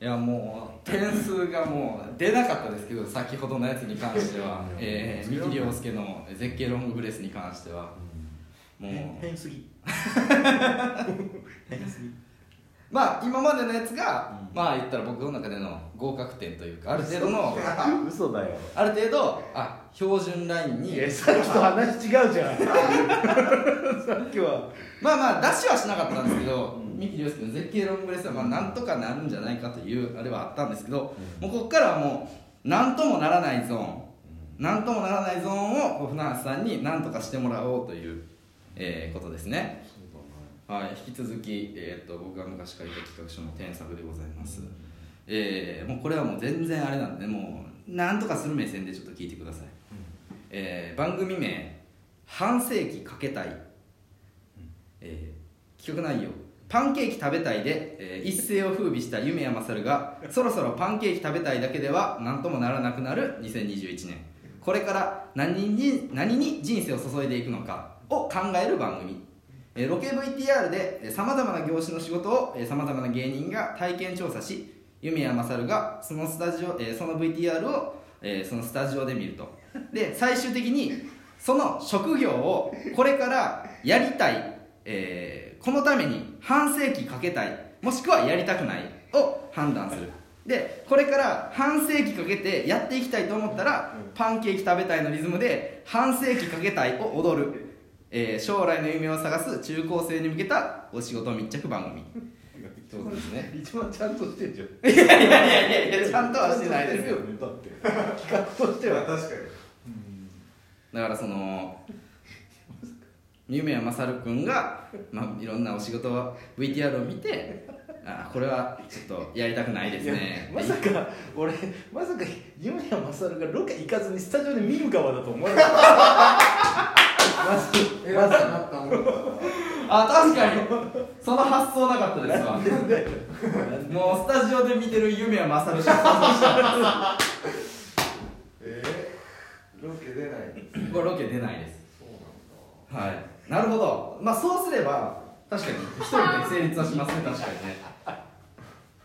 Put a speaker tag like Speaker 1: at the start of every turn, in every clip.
Speaker 1: いやもう点数がもう出なかったですけど先ほどのやつに関しては、えー、三木亮介の絶景ロングブレスに関しては。もう。
Speaker 2: 変すぎ。変すぎ。
Speaker 1: まあ今までのやつが、
Speaker 2: うん。
Speaker 1: まあ言ったら僕の中での合格点というかある程度の
Speaker 2: 嘘だよ。
Speaker 1: ある程度あ標準ラインに。
Speaker 2: いやさっきと話違うじゃん。さっきは。
Speaker 1: まあまあ出しはしなかったんですけど、
Speaker 2: うん
Speaker 1: 三木亮介の絶景ロングブレスはまあなんとかなるんじゃないかというあれはあったんですけど、もうここからはもうなんともならないゾーン。なんともならないゾーンを船橋さんに何とかしてもらおうという、えーことですね。はい、引き続き、えー、と僕が昔書いた企画書の添削でございます、えーもうこれはもう全然あれなんでもうなんとかする目線でちょっと聞いてください、えー番組名「半世紀かけたい」えー企画内容「パンケーキ食べたいで」えー一世を風靡した夢や勝がそろそろパンケーキ食べたいだけでは何ともならなくなる2021年。これから何に何に人生を注いでいくのかを考える番組。えーロケ VTR でさまざまな業種の仕事をさまざまな芸人が体験調査し夢や勝がそのスタジオ、えーその VTR を、えーそのスタジオで見ると。で最終的にその職業をこれからやりたい、えーこのために半世紀かけたいもしくはやりたくないを判断する。でこれから半世紀かけてやっていきたいと思ったらパンケーキ食べたいのリズムで半世紀かけたいを踊る、えー将来の夢を探す中高生に向けたお仕事密着番組。そうですね。
Speaker 2: 一番ちゃんとしてんじゃん。
Speaker 1: いやいやいやいやいやちゃんとはしてないですよ
Speaker 2: ねだって。企画としては
Speaker 3: 確かに。
Speaker 1: だからその夢やまさるくんが、まあ、いろんなお仕事 VTR を見てあこれはちょっとやりたくないですね。
Speaker 2: まさか俺まさか夢やまさるがロケ行かずにスタジオで見る側だと思わなかった。まず
Speaker 3: 偉くなったもんだ
Speaker 1: あ確かに。その発想なかったですわ。もうスタジオで見てる夢やまさるしか想像してな
Speaker 3: えー、ロケ出ない
Speaker 1: いこれロケ出ないです。
Speaker 3: そうなんだ。
Speaker 1: はいなるほど。まあそうすれば確かに一人で成立はしますね 確かにね。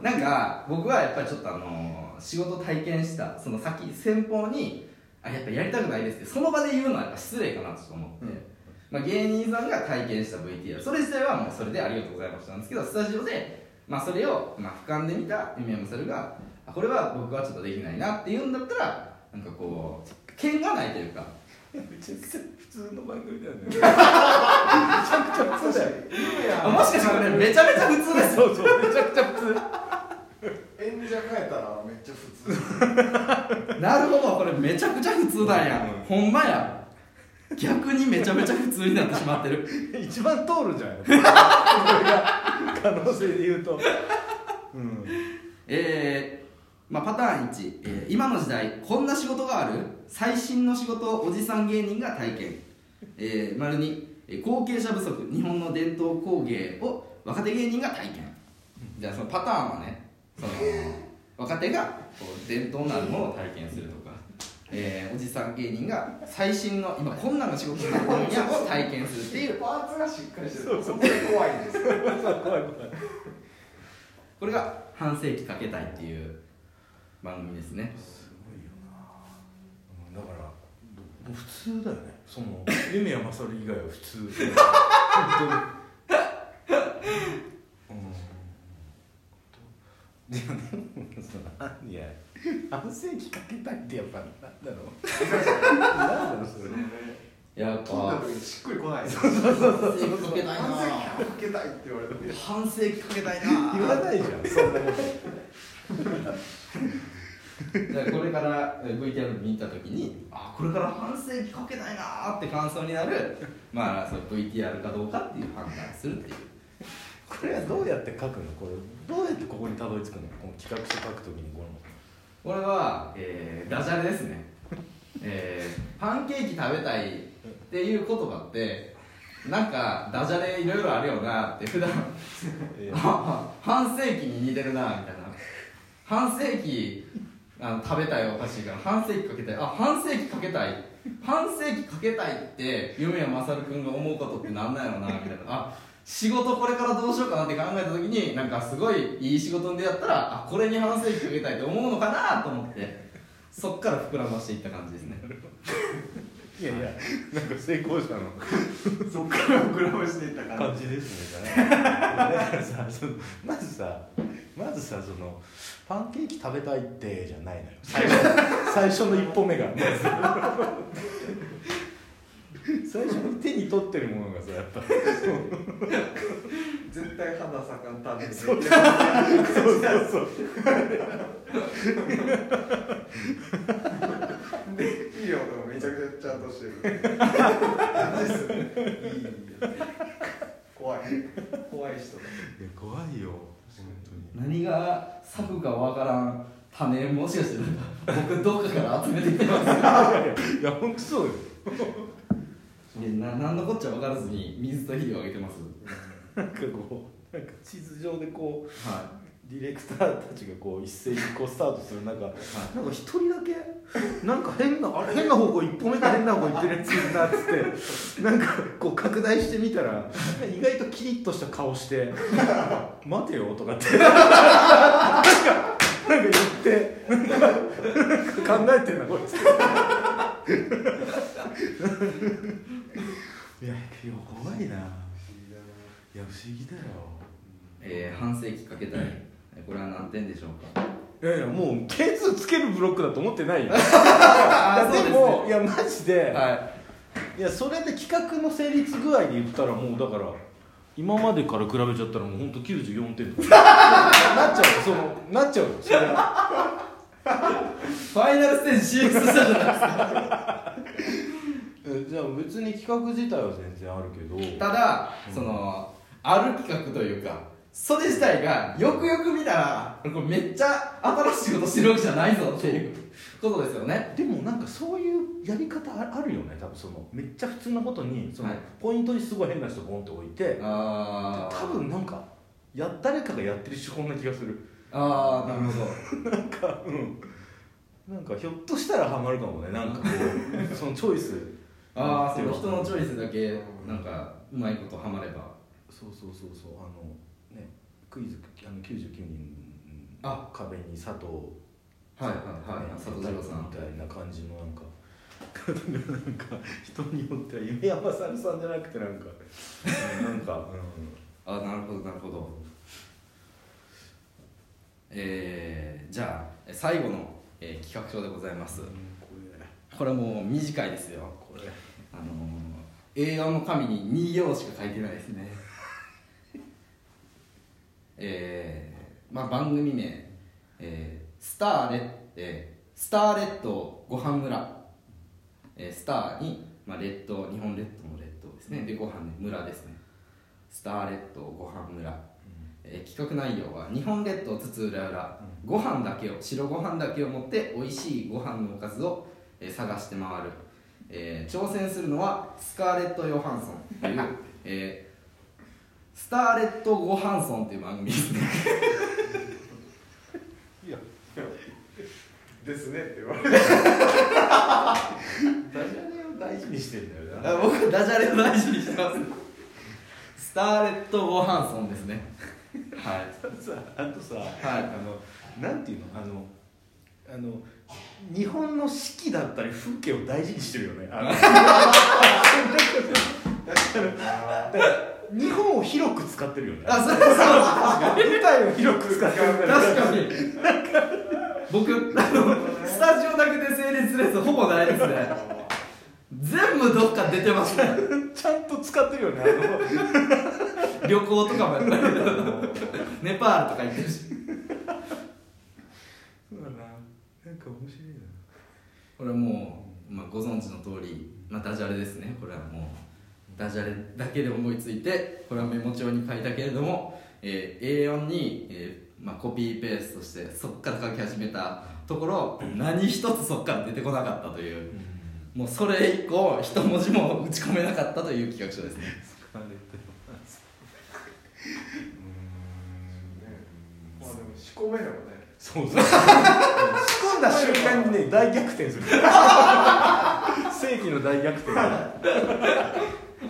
Speaker 1: なんか僕はやっぱりちょっとあの仕事体験したその先先方にあやっぱやりたくないですってその場で言うのはやっぱ失礼かなと思って、まあ、芸人さんが体験した VTR それ自体はもうそれでありがとうございましたなんですけどスタジオで、まあ、それを、まあ、俯瞰で見た夢山猿があこれは僕はちょっとできないなって言うんだったらなんかこう剣がないというか
Speaker 2: めちゃくちゃ普通の番組だよ。ねめちゃくちゃ普通だよ
Speaker 1: あもしかしてこれめちゃめちゃ普通です。
Speaker 2: そうそうめちゃくちゃ普通。
Speaker 3: 演者変えたらめっちゃ普通。
Speaker 1: なるほどこれめちゃくちゃ普通なんや、ほんまや。逆にめちゃめちゃ普通になってしまってる。
Speaker 2: 一番通るじゃん。これが可能性で言うと。うん。
Speaker 1: えーまあ、パターン1、えー今の時代こんな仕事がある最新の仕事をおじさん芸人が体験、えー、丸にえー後継者不足日本の伝統工芸を若手芸人が体験。じゃあそのパターンはねその若手がこう伝統のあるものを体験するとか、えーおじさん芸人が最新の今こんなの仕事になってるんやを体験するっていう。
Speaker 3: パーツがしっかりしてる。そこで怖いんです
Speaker 1: これが半世紀かけたいっていう番組ですね。
Speaker 2: すごいよな。だからもう普通だよね。その夢やまさる以外は普通。本当に。うんいやでもそのいや半世紀かけたいってやっぱなんだろう。なんだろうそれ。
Speaker 1: やっぱ。
Speaker 3: 時にしっくりこない
Speaker 1: 半世紀か。けたい
Speaker 3: 半世紀
Speaker 1: な
Speaker 3: かけたいって言われて
Speaker 1: 半世紀かけたいな。
Speaker 2: 言わないじゃんそんなこと
Speaker 1: これから VTR 見た時にあこれから半世紀かけたいなーって感想になる まあその VTR かどうかっていう判断するっていう。
Speaker 2: これはどうやって書くの？これどうやってここにたどり着くの？この企画書書くときにこの。
Speaker 1: これは、えーダジャレですね、えーパンケーキ食べたいっていう言葉ってなんかダジャレいろいろあるよなって普段。半世紀に似てるなみたいな。半世紀あの食べたいお菓子が半世紀かけたい。あ半世紀かけたい。半世紀かけたいって夢やまさるくんが思うことってなんなんやろなみたいな。あ仕事これからどうしようかなって考えた時になんかすごいいい仕事に出会ったらあこれに半世紀かけたいと思うのかなと思ってそっから膨らましていった感じですね。
Speaker 2: いやいやなんか成功者の。
Speaker 3: そっから膨らましていった感
Speaker 2: 感じですねだからさまずさまずさそのパンケーキ食べたいってじゃないのよ。最初 最初の一歩目が。ま ず最初に手に取ってるものがさやっぱ。
Speaker 3: じ絶対花咲かんために
Speaker 2: そう。そうそう
Speaker 3: で肥料とかめちゃくちゃちゃんとしてる。いい人だ
Speaker 2: いや怖いよ本当に。
Speaker 1: 何が咲くかわからん種もしかして僕どっかから集めてきてます
Speaker 2: いやいやいや本当そうよ。
Speaker 1: いやな何のこっちゃ分からずに水と肥料をあげてます。
Speaker 2: なんかこうなんか地図上でこう
Speaker 1: は
Speaker 2: ディレクターたちがこう一斉にこうスタートする中、なんか一人だけなんか変なあれ？変な方向一歩目から変な方向行ってるやついるなっつってなんか こう拡大してみたら意外とキリッとした顔して「待てよ」とかってなんかなんか言ってなんか考えてんなこいつ。いやいや怖いな。いや不思議だよ。
Speaker 1: えー、半世紀かけたいこれは何点でしょうか？
Speaker 2: いやいやもう点数つけるブロックだと思ってないよ。いやでもいやマジで、
Speaker 1: はい。
Speaker 2: い、やそれで企画の成立具合で言ったらもうだから今までから比べちゃったらもう本当94点とか。なっちゃうよそのなっちゃうよそれ。は
Speaker 1: ファイナルステージ CX したじゃないですか。
Speaker 2: えじゃあ別に企画自体は全然あるけど。
Speaker 1: ただそのある企画というかそれ自体がよくよく見たらこれめっちゃ新しいことしてるわけじゃないぞっていうことですよね。
Speaker 2: でもなんかそういうやり方ああるよね。多分そのめっちゃ普通なことにその、
Speaker 1: はい。
Speaker 2: ポイントにすごい変な人ボンって置いて
Speaker 1: あ
Speaker 2: 多分なんかや誰かがやってる手法な気がする。
Speaker 1: ああなるほど。
Speaker 2: なんかうん。なんかひょっとしたらハマるかもね。なんかこうそのチョイス。
Speaker 1: ああその人のチョイスだけなんかうまいことハマれば。
Speaker 2: そうそうそうそう。あのねクイズあの99人
Speaker 1: あ
Speaker 2: 壁に佐藤
Speaker 1: はいはいはい佐藤二郎さん。
Speaker 2: みたいな感じのなんかなんか人によっては夢山さんさんじゃなくてなんかなんか、うん、
Speaker 1: あなるほどなるほど。えー、じゃあえ最後の、えー企画書でございます。
Speaker 2: こ
Speaker 1: これもう短いですよ。
Speaker 2: れこれ。
Speaker 1: あのー、A4 の紙に2行しか書いてないですねえー、まあ番組名、えー、スターレッ、えー、スターレッドご飯村、えー、スターに、まあ、列島日本列島の列島ですね。でご飯ね村ですね。スターレッドご飯村、えー企画内容は日本列島津々浦々、ご飯だけを白ご飯だけを持って美味しいご飯のおかずを、えー探して回る、えー挑戦するのはスカーレット・ヨハンソンという、えースターレット・ゴハンソンという番組ですね。
Speaker 2: いや
Speaker 3: ですねって言われて。
Speaker 2: ダジャレを大事にしてんだよな。
Speaker 1: あ僕はダジャレを大事にしてます。スターレット・ゴハンソンですね。はい。
Speaker 2: さあとさ、
Speaker 1: い。
Speaker 2: あのなんていうの？あのあの日本の四季だったり風景を大事にしてるよね。あの だから日本を広く使ってるよね。
Speaker 1: あそれそう
Speaker 2: 舞台を広く使ってる。
Speaker 1: 確かに。僕あの スタジオだけで成立するやつほぼないですね。全部どっか出てますね。
Speaker 2: ちゃんと使ってるよねあ
Speaker 1: 旅行とかもやったけどネパールとか行ってるし。
Speaker 2: のそうだな。なんか面白いな。
Speaker 1: これはもう、まあ、ご存知の通り、まあ、ダジャレですね。これはもうダジャレだけで思いついてこれはメモ帳に書いたけれども、えー A4 に、えーまあ、コピーペーストしてそこから書き始めたところ何一つそこから出てこなかったという。もうそれ以降一文字も打ち込めなかったという企画書ですね。
Speaker 2: 疲れてますうーん
Speaker 3: まあでも仕込めればね。
Speaker 2: そうそう。仕込んだ瞬間にね大逆転する。世紀の大逆転が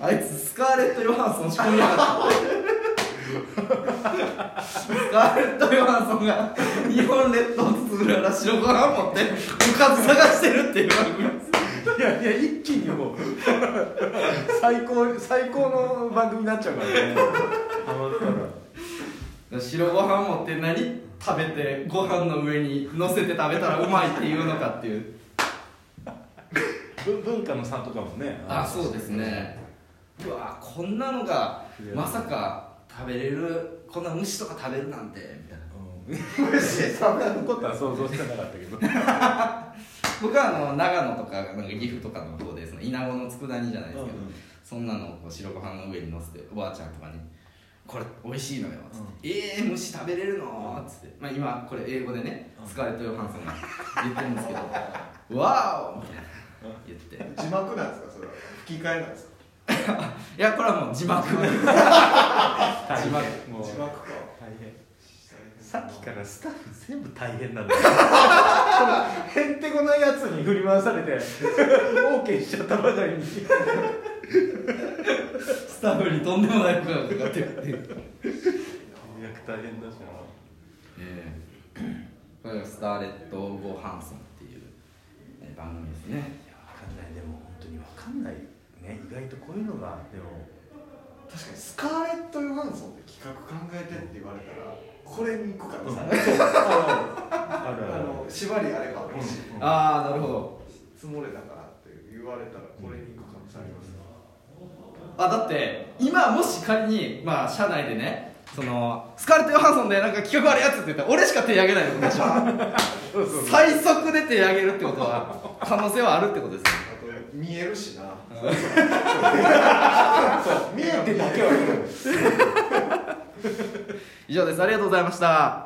Speaker 1: あいつスカーレット・ヨハンソン仕込みやがったスカーレット・ヨハンソンが日本列島を包むような白ご飯持っておかず探してるっていう番組です
Speaker 2: いやいや一気にもう最高最高の番組になっちゃうからねハマったら
Speaker 1: 白ご飯持って何食べてご飯の上に乗せて食べたらうまいっていうのかっていう
Speaker 2: 文文化の差とかもね
Speaker 1: あそうですね。うわこんなのがまさか食べれるこんな虫とか食べるなんてみたいな。
Speaker 2: うん。そんなことは想像してなかったけど。
Speaker 1: 僕はあの長野とかなんか岐阜とかの方でその稲子の佃煮じゃないですけど、
Speaker 2: うんうん。
Speaker 1: そんなのをこう白ご飯の上に乗せておばあちゃんとかに「これ美味しいのよ」つって「えー、虫食べれるの?」っつって、まあ、今これ英語でね
Speaker 2: うん。
Speaker 1: スカーレット・ヨハンソンが言ってるんですけど「わーお!」みたいな言って。
Speaker 3: 字幕なんですか？それは。吹き替えなんですか？
Speaker 1: いやこれはもう字幕。字幕。
Speaker 2: もう
Speaker 3: 字幕か。
Speaker 2: 大変。さっきからスタッフ全部大変なんだよ。へんてこなやつに振り回されて OK しちゃったばかりに。
Speaker 1: スタッフにとんでもない負荷がかかってるっていう。
Speaker 2: 大変だしな。
Speaker 1: ええ。これがスターレット・ゴーハンソンっていうえー番組ですね。
Speaker 2: 分かんない。でも本当に分かんないね意外とこういうのがでも
Speaker 3: 確かにスカーレット・ヨハンソンで企画考えてって言われたらこれに行くからさ、
Speaker 2: あるある
Speaker 3: あの縛りあれば欲しい、
Speaker 2: うん。
Speaker 1: ああなるほど。
Speaker 3: 積もれだからって言われたらこれに行く可能性あります。ね
Speaker 1: あだって今もし仮にまあ社内でねそのスカーレット・ヨハンソンでなんか企画あるやつって言ったら俺しか手挙げないってことでしょ
Speaker 2: そうそう。
Speaker 1: 最速で手挙げるってことは可能性はあるってことですよ
Speaker 3: あと見えるしな。
Speaker 2: 見えてだけは
Speaker 1: 以上です。ありがとうございました